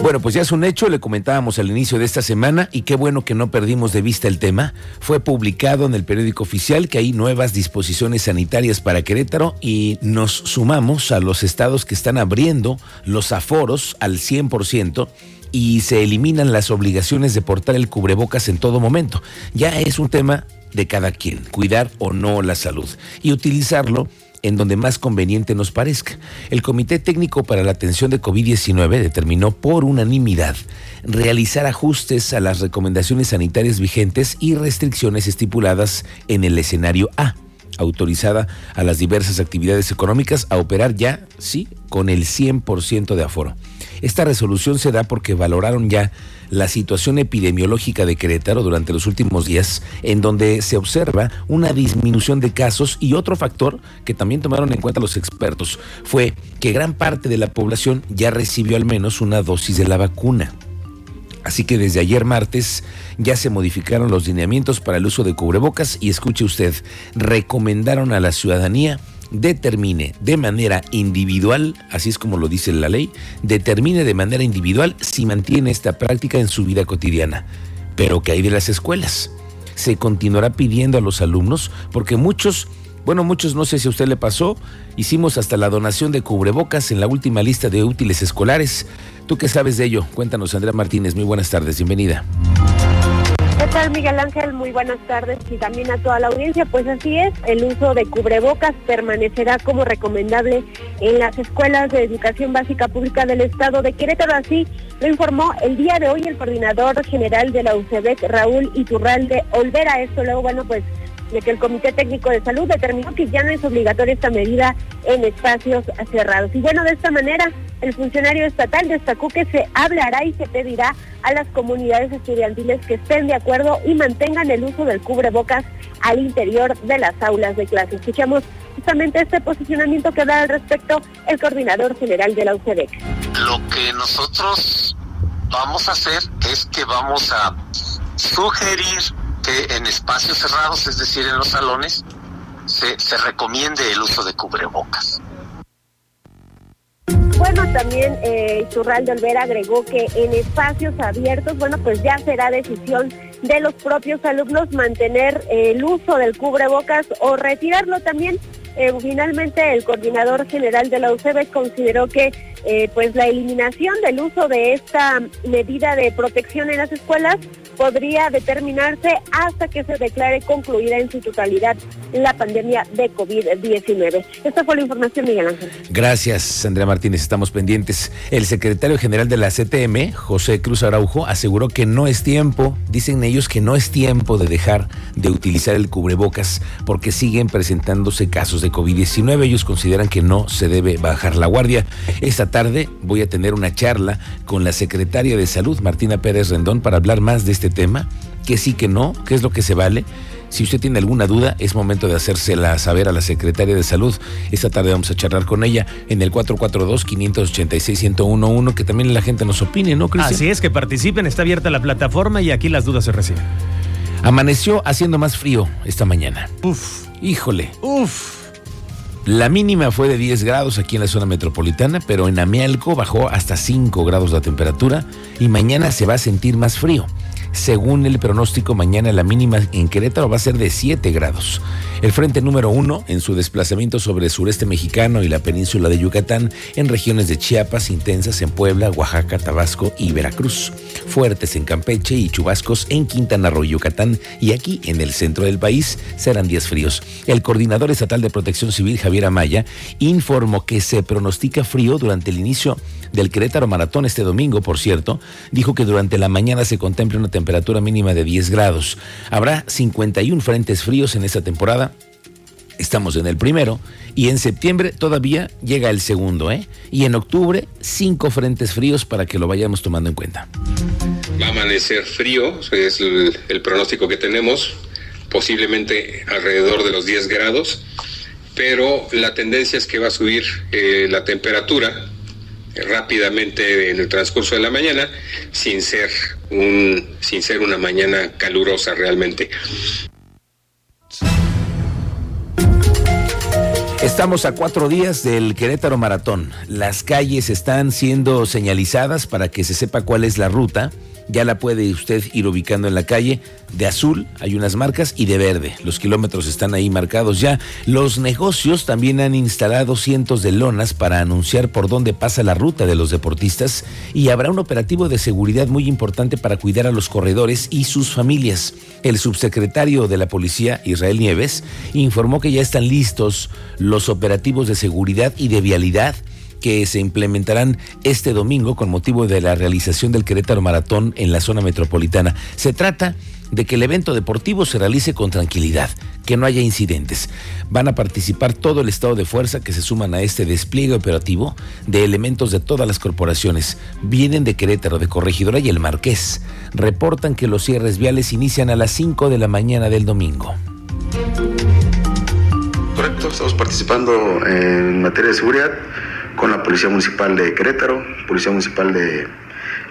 Bueno, pues ya es un hecho, le comentábamos al inicio de esta semana y qué bueno que no perdimos de vista el tema. Fue publicado en el periódico oficial que hay nuevas disposiciones sanitarias para Querétaro y nos sumamos a los estados que están abriendo los aforos al 100% y se eliminan las obligaciones de portar el cubrebocas en todo momento. Ya es un tema de cada quien, cuidar o no la salud y utilizarlo en donde más conveniente nos parezca. El Comité Técnico para la Atención de COVID-19 determinó por unanimidad realizar ajustes a las recomendaciones sanitarias vigentes y restricciones estipuladas en el escenario A, autorizada a las diversas actividades económicas a operar ya, sí, con el 100% de aforo. Esta resolución se da porque valoraron ya la situación epidemiológica de Querétaro durante los últimos días, en donde se observa una disminución de casos y otro factor que también tomaron en cuenta los expertos fue que gran parte de la población ya recibió al menos una dosis de la vacuna. Así que desde ayer martes ya se modificaron los lineamientos para el uso de cubrebocas y escuche usted, recomendaron a la ciudadanía determine de manera individual, así es como lo dice la ley, determine de manera individual si mantiene esta práctica en su vida cotidiana. Pero ¿qué hay de las escuelas? Se continuará pidiendo a los alumnos porque muchos, bueno, muchos no sé si a usted le pasó, hicimos hasta la donación de cubrebocas en la última lista de útiles escolares. ¿Tú qué sabes de ello? Cuéntanos, Andrea Martínez. Muy buenas tardes, bienvenida. ¿Qué tal, Miguel Ángel? Muy buenas tardes y también a toda la audiencia. Pues así es, el uso de cubrebocas permanecerá como recomendable en las escuelas de educación básica pública del estado de Querétaro. Así lo informó el día de hoy el coordinador general de la UCEBEC, Raúl Iturralde Olvera. Esto luego, bueno, pues de que el Comité Técnico de Salud determinó que ya no es obligatoria esta medida en espacios cerrados. Y bueno, de esta manera, el funcionario estatal destacó que se hablará y se pedirá a las comunidades estudiantiles que estén de acuerdo y mantengan el uso del cubrebocas al interior de las aulas de clase. Escuchamos justamente este posicionamiento que da al respecto el coordinador general de la UCEDEC. Lo que nosotros vamos a hacer es que vamos a sugerir en espacios cerrados, es decir, en los salones, se, se recomiende el uso de cubrebocas. Bueno, también eh, de Olvera agregó que en espacios abiertos, bueno, pues ya será decisión de los propios alumnos mantener el uso del cubrebocas o retirarlo también. Eh, finalmente, el coordinador general de la UCB consideró que eh, pues la eliminación del uso de esta medida de protección en las escuelas podría determinarse hasta que se declare concluida en su totalidad la pandemia de COVID-19. Esta fue la información, Miguel Ángel. Gracias, Andrea Martínez. Estamos pendientes. El secretario general de la CTM, José Cruz Araujo, aseguró que no es tiempo, dicen ellos que no es tiempo de dejar de utilizar el cubrebocas porque siguen presentándose casos de COVID-19. Ellos consideran que no se debe bajar la guardia. Esta tarde voy a tener una charla con la secretaria de Salud, Martina Pérez Rendón, para hablar más de este tema, que sí, que no, qué es lo que se vale. Si usted tiene alguna duda, es momento de hacérsela saber a la secretaria de Salud. Esta tarde vamos a charlar con ella en el 442-586-1011, que también la gente nos opine, ¿no, Cristian? Así es, que participen, está abierta la plataforma y aquí las dudas se reciben. Amaneció haciendo más frío esta mañana. Uf. Híjole. Uf. La mínima fue de 10 grados aquí en la zona metropolitana, pero en Amialco bajó hasta 5 grados la temperatura y mañana se va a sentir más frío. Según el pronóstico, mañana la mínima en Querétaro va a ser de 7 grados. El frente número 1, en su desplazamiento sobre el sureste mexicano y la península de Yucatán, en regiones de Chiapas, intensas en Puebla, Oaxaca, Tabasco y Veracruz, fuertes en Campeche y chubascos en Quintana Roo y Yucatán, y aquí en el centro del país serán días fríos. El coordinador estatal de protección civil, Javier Amaya, informó que se pronostica frío durante el inicio del Querétaro Maratón este domingo, por cierto, dijo que durante la mañana se contempla una temperatura mínima de 10 grados. Habrá 51 frentes fríos en esta temporada. Estamos en el primero y en septiembre todavía llega el segundo, ¿eh? Y en octubre cinco frentes fríos para que lo vayamos tomando en cuenta. Va a amanecer frío, es el, pronóstico que tenemos, posiblemente alrededor de los 10 grados, pero la tendencia es que va a subir eh, la temperatura rápidamente en el transcurso de la mañana sin ser un sin ser una mañana calurosa realmente. Estamos a cuatro días del Querétaro Maratón. Las calles están siendo señalizadas para que se sepa cuál es la ruta ya la puede usted ir ubicando en la calle. De azul hay unas marcas y de verde. Los kilómetros están ahí marcados ya. Los negocios también han instalado cientos de lonas para anunciar por dónde pasa la ruta de los deportistas y habrá un operativo de seguridad muy importante para cuidar a los corredores y sus familias. El subsecretario de la Policía, Israel Nieves, informó que ya están listos los operativos de seguridad y de vialidad que se implementarán este domingo con motivo de la realización del Querétaro Maratón en la zona metropolitana. Se trata de que el evento deportivo se realice con tranquilidad, que no haya incidentes. Van a participar todo el estado de fuerza que se suman a este despliegue operativo de elementos de todas las corporaciones. Vienen de Querétaro, de Corregidora y el Marqués. Reportan que los cierres viales inician a las 5 de la mañana del domingo. Correcto, estamos participando en materia de seguridad con la Policía Municipal de Querétaro, Policía Municipal de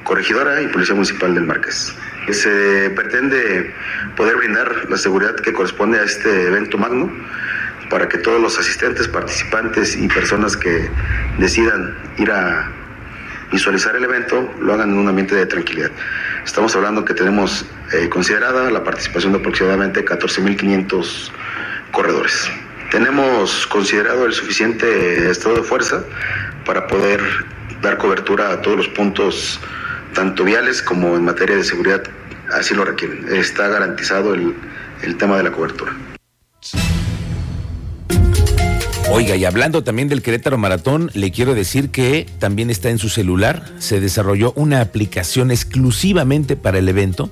Corregidora y Policía Municipal del Marqués. Se pretende poder brindar la seguridad que corresponde a este evento magno para que todos los asistentes, participantes y personas que decidan ir a visualizar el evento lo hagan en un ambiente de tranquilidad. Estamos hablando que tenemos eh, considerada la participación de aproximadamente 14.500 corredores. Tenemos considerado el suficiente estado de fuerza para poder dar cobertura a todos los puntos, tanto viales como en materia de seguridad, así lo requieren. Está garantizado el, el tema de la cobertura. Oiga, y hablando también del Querétaro Maratón, le quiero decir que también está en su celular. Se desarrolló una aplicación exclusivamente para el evento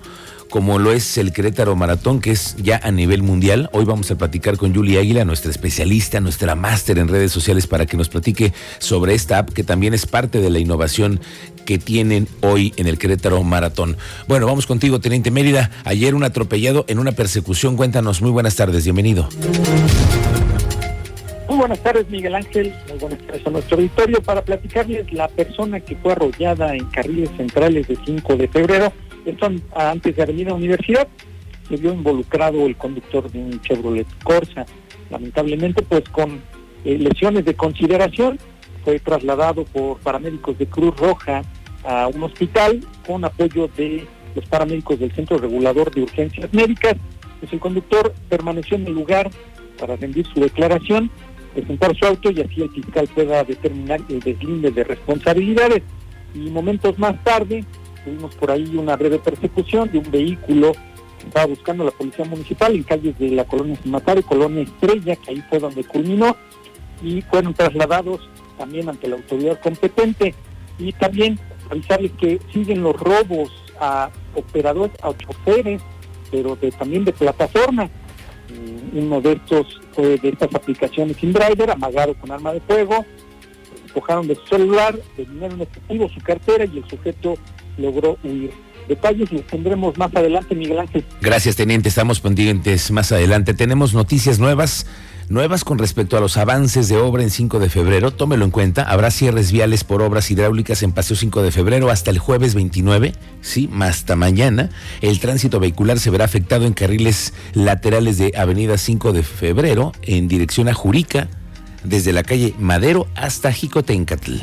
como lo es el Querétaro Maratón, que es ya a nivel mundial. Hoy vamos a platicar con Julie Águila, nuestra especialista, nuestra máster en redes sociales, para que nos platique sobre esta app, que también es parte de la innovación que tienen hoy en el Querétaro Maratón. Bueno, vamos contigo, Teniente Mérida. Ayer un atropellado en una persecución. Cuéntanos, muy buenas tardes, bienvenido. Muy buenas tardes, Miguel Ángel. Muy buenas tardes a nuestro auditorio para platicarles la persona que fue arrollada en carriles centrales de 5 de febrero esto antes de Avenida Universidad, se vio involucrado el conductor de un Chevrolet Corsa. Lamentablemente, pues con eh, lesiones de consideración, fue trasladado por paramédicos de Cruz Roja a un hospital con apoyo de los paramédicos del Centro Regulador de Urgencias Médicas. Pues el conductor permaneció en el lugar para rendir su declaración, presentar su auto y así el fiscal pueda determinar el deslinde de responsabilidades. Y momentos más tarde, tuvimos por ahí una breve persecución de un vehículo que estaba buscando la policía municipal en calles de la colonia y colonia Estrella, que ahí fue donde culminó, y fueron trasladados también ante la autoridad competente. Y también avisarles que siguen los robos a operadores, a choferes, pero de, también de plataforma. Mm, uno de estos fue de estas aplicaciones driver amagado con arma de fuego, despojaron de su celular, de efectivo, su cartera y el sujeto logró huir. Detalles los tendremos más adelante, Miguel Ángel. Gracias, teniente. Estamos pendientes más adelante. Tenemos noticias nuevas nuevas con respecto a los avances de obra en 5 de febrero. Tómelo en cuenta. Habrá cierres viales por obras hidráulicas en Paseo 5 de febrero hasta el jueves 29. Sí, hasta mañana. El tránsito vehicular se verá afectado en carriles laterales de Avenida 5 de febrero en dirección a Jurica, desde la calle Madero hasta Jicotencatl.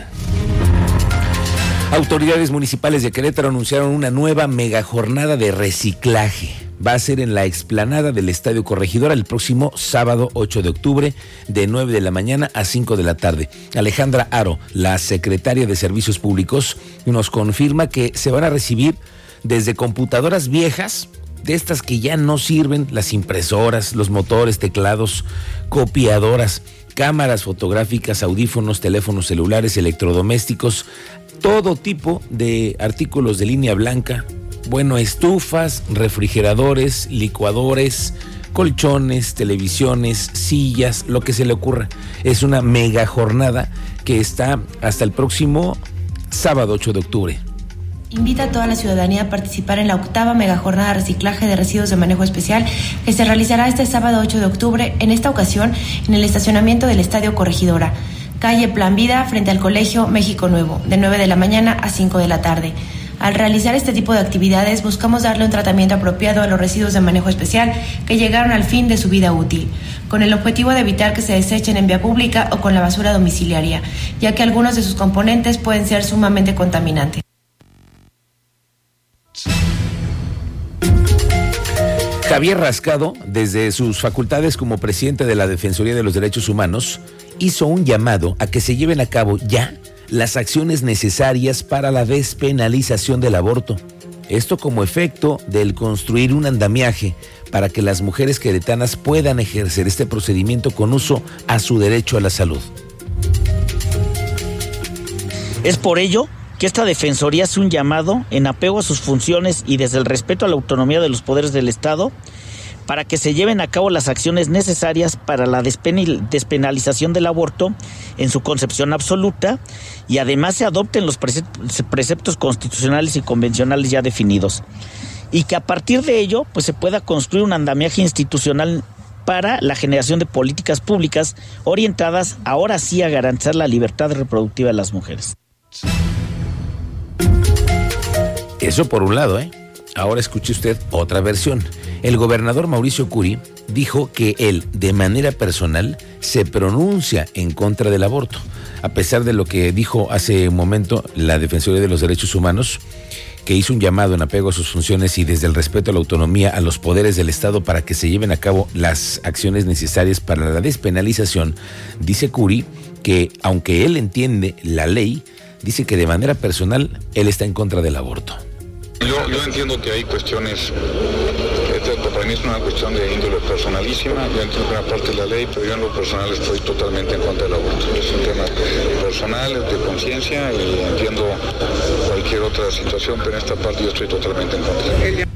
Autoridades municipales de Querétaro anunciaron una nueva mega jornada de reciclaje. Va a ser en la explanada del Estadio Corregidora el próximo sábado 8 de octubre de 9 de la mañana a 5 de la tarde. Alejandra Aro, la secretaria de Servicios Públicos, nos confirma que se van a recibir desde computadoras viejas, de estas que ya no sirven, las impresoras, los motores, teclados, copiadoras, cámaras fotográficas, audífonos, teléfonos celulares, electrodomésticos, todo tipo de artículos de línea blanca, bueno, estufas, refrigeradores, licuadores, colchones, televisiones, sillas, lo que se le ocurra. Es una mega jornada que está hasta el próximo sábado 8 de octubre. Invita a toda la ciudadanía a participar en la octava mega jornada de reciclaje de residuos de manejo especial que se realizará este sábado 8 de octubre, en esta ocasión en el estacionamiento del Estadio Corregidora. calle Plan Vida, frente al Colegio México Nuevo, de 9 de la mañana a 5 de la tarde. Al realizar este tipo de actividades buscamos darle un tratamiento apropiado a los residuos de manejo especial que llegaron al fin de su vida útil, con el objetivo de evitar que se desechen en vía pública o con la basura domiciliaria, ya que algunos de sus componentes pueden ser sumamente contaminantes. Javier Rascado, desde sus facultades como presidente de la Defensoría de los Derechos Humanos, hizo un llamado a que se lleven a cabo ya las acciones necesarias para la despenalización del aborto. Esto como efecto del construir un andamiaje para que las mujeres queretanas puedan ejercer este procedimiento con uso a su derecho a la salud. Es por ello que esta Defensoría hace un llamado en apego a sus funciones y desde el respeto a la autonomía de los poderes del Estado para que se lleven a cabo las acciones necesarias para la despenalización del aborto en su concepción absoluta y además se adopten los preceptos constitucionales y convencionales ya definidos. Y que a partir de ello pues se pueda construir un andamiaje institucional para la generación de políticas públicas orientadas ahora sí a garantizar la libertad reproductiva de las mujeres. Eso por un lado, ¿eh? Ahora escuche usted otra versión. El gobernador Mauricio Curi dijo que él, de manera personal, se pronuncia en contra del aborto. A pesar de lo que dijo hace un momento la Defensoría de los Derechos Humanos, que hizo un llamado en apego a sus funciones y desde el respeto a la autonomía a los poderes del Estado para que se lleven a cabo las acciones necesarias para la despenalización, dice Curi que aunque él entiende la ley, dice que de manera personal él está en contra del aborto. Yo, entiendo que hay cuestiones, esto para mí es una cuestión de índole personalísima, yo entiendo que una parte de la ley, pero yo en lo personal estoy totalmente en contra del aborto. Es un tema personal, de conciencia y entiendo cualquier otra situación, pero en esta parte yo estoy totalmente en contra.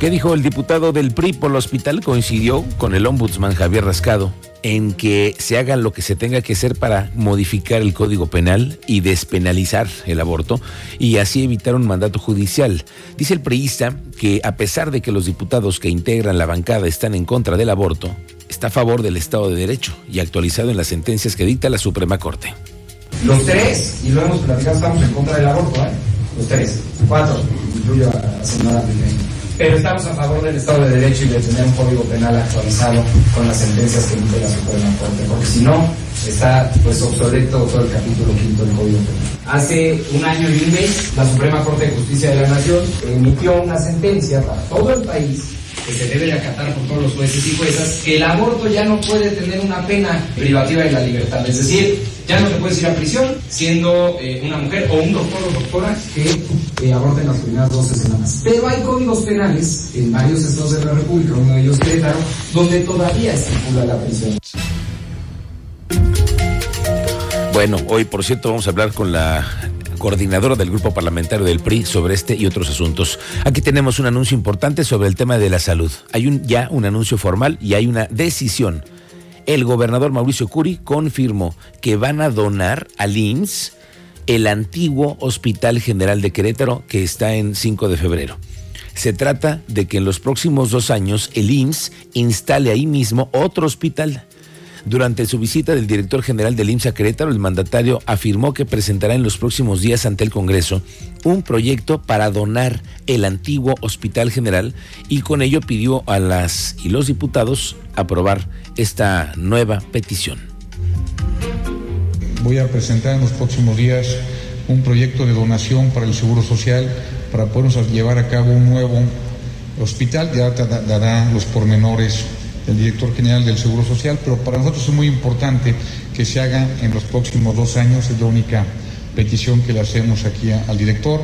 ¿Qué dijo el diputado del PRI por el hospital? Coincidió con el ombudsman Javier Rascado en que se haga lo que se tenga que hacer para modificar el Código Penal y despenalizar el aborto y así evitar un mandato judicial. Dice el priista que a pesar de que los diputados que integran la bancada están en contra del aborto, está a favor del Estado de Derecho y actualizado en las sentencias que dicta la Suprema Corte. Los tres, y lo hemos platicado, estamos en contra del aborto, ¿eh? Los tres, cuatro, incluyo a la señora pero estamos a favor del Estado de Derecho y de tener un código penal actualizado con las sentencias que emite la Suprema Corte, porque si no, está pues obsoleto todo el capítulo quinto del Código Penal. Hace un año y un mes, la Suprema Corte de Justicia de la Nación emitió una sentencia para todo el país que se debe de acatar por todos los jueces y juezas, que el aborto ya no puede tener una pena privativa de la libertad. Es decir, ya no se puede ir a prisión siendo eh, una mujer o un doctor o doctora que eh, aborten las primeras 12 semanas. Pero hay códigos penales en varios estados de la República, uno de ellos Querétaro, donde todavía estipula la prisión. Bueno, hoy por cierto vamos a hablar con la coordinadora del grupo parlamentario del PRI sobre este y otros asuntos. Aquí tenemos un anuncio importante sobre el tema de la salud. Hay un, ya un anuncio formal y hay una decisión el gobernador Mauricio Curi confirmó que van a donar al IMSS el antiguo Hospital General de Querétaro que está en 5 de febrero. Se trata de que en los próximos dos años el IMSS instale ahí mismo otro hospital durante su visita del director general del IMSS a Querétaro, el mandatario afirmó que presentará en los próximos días ante el Congreso un proyecto para donar el antiguo Hospital General y con ello pidió a las y los diputados aprobar esta nueva petición. Voy a presentar en los próximos días un proyecto de donación para el Seguro Social para podernos llevar a cabo un nuevo hospital, ya dará los pormenores el director general del Seguro Social, pero para nosotros es muy importante que se haga en los próximos dos años, es la única petición que le hacemos aquí al director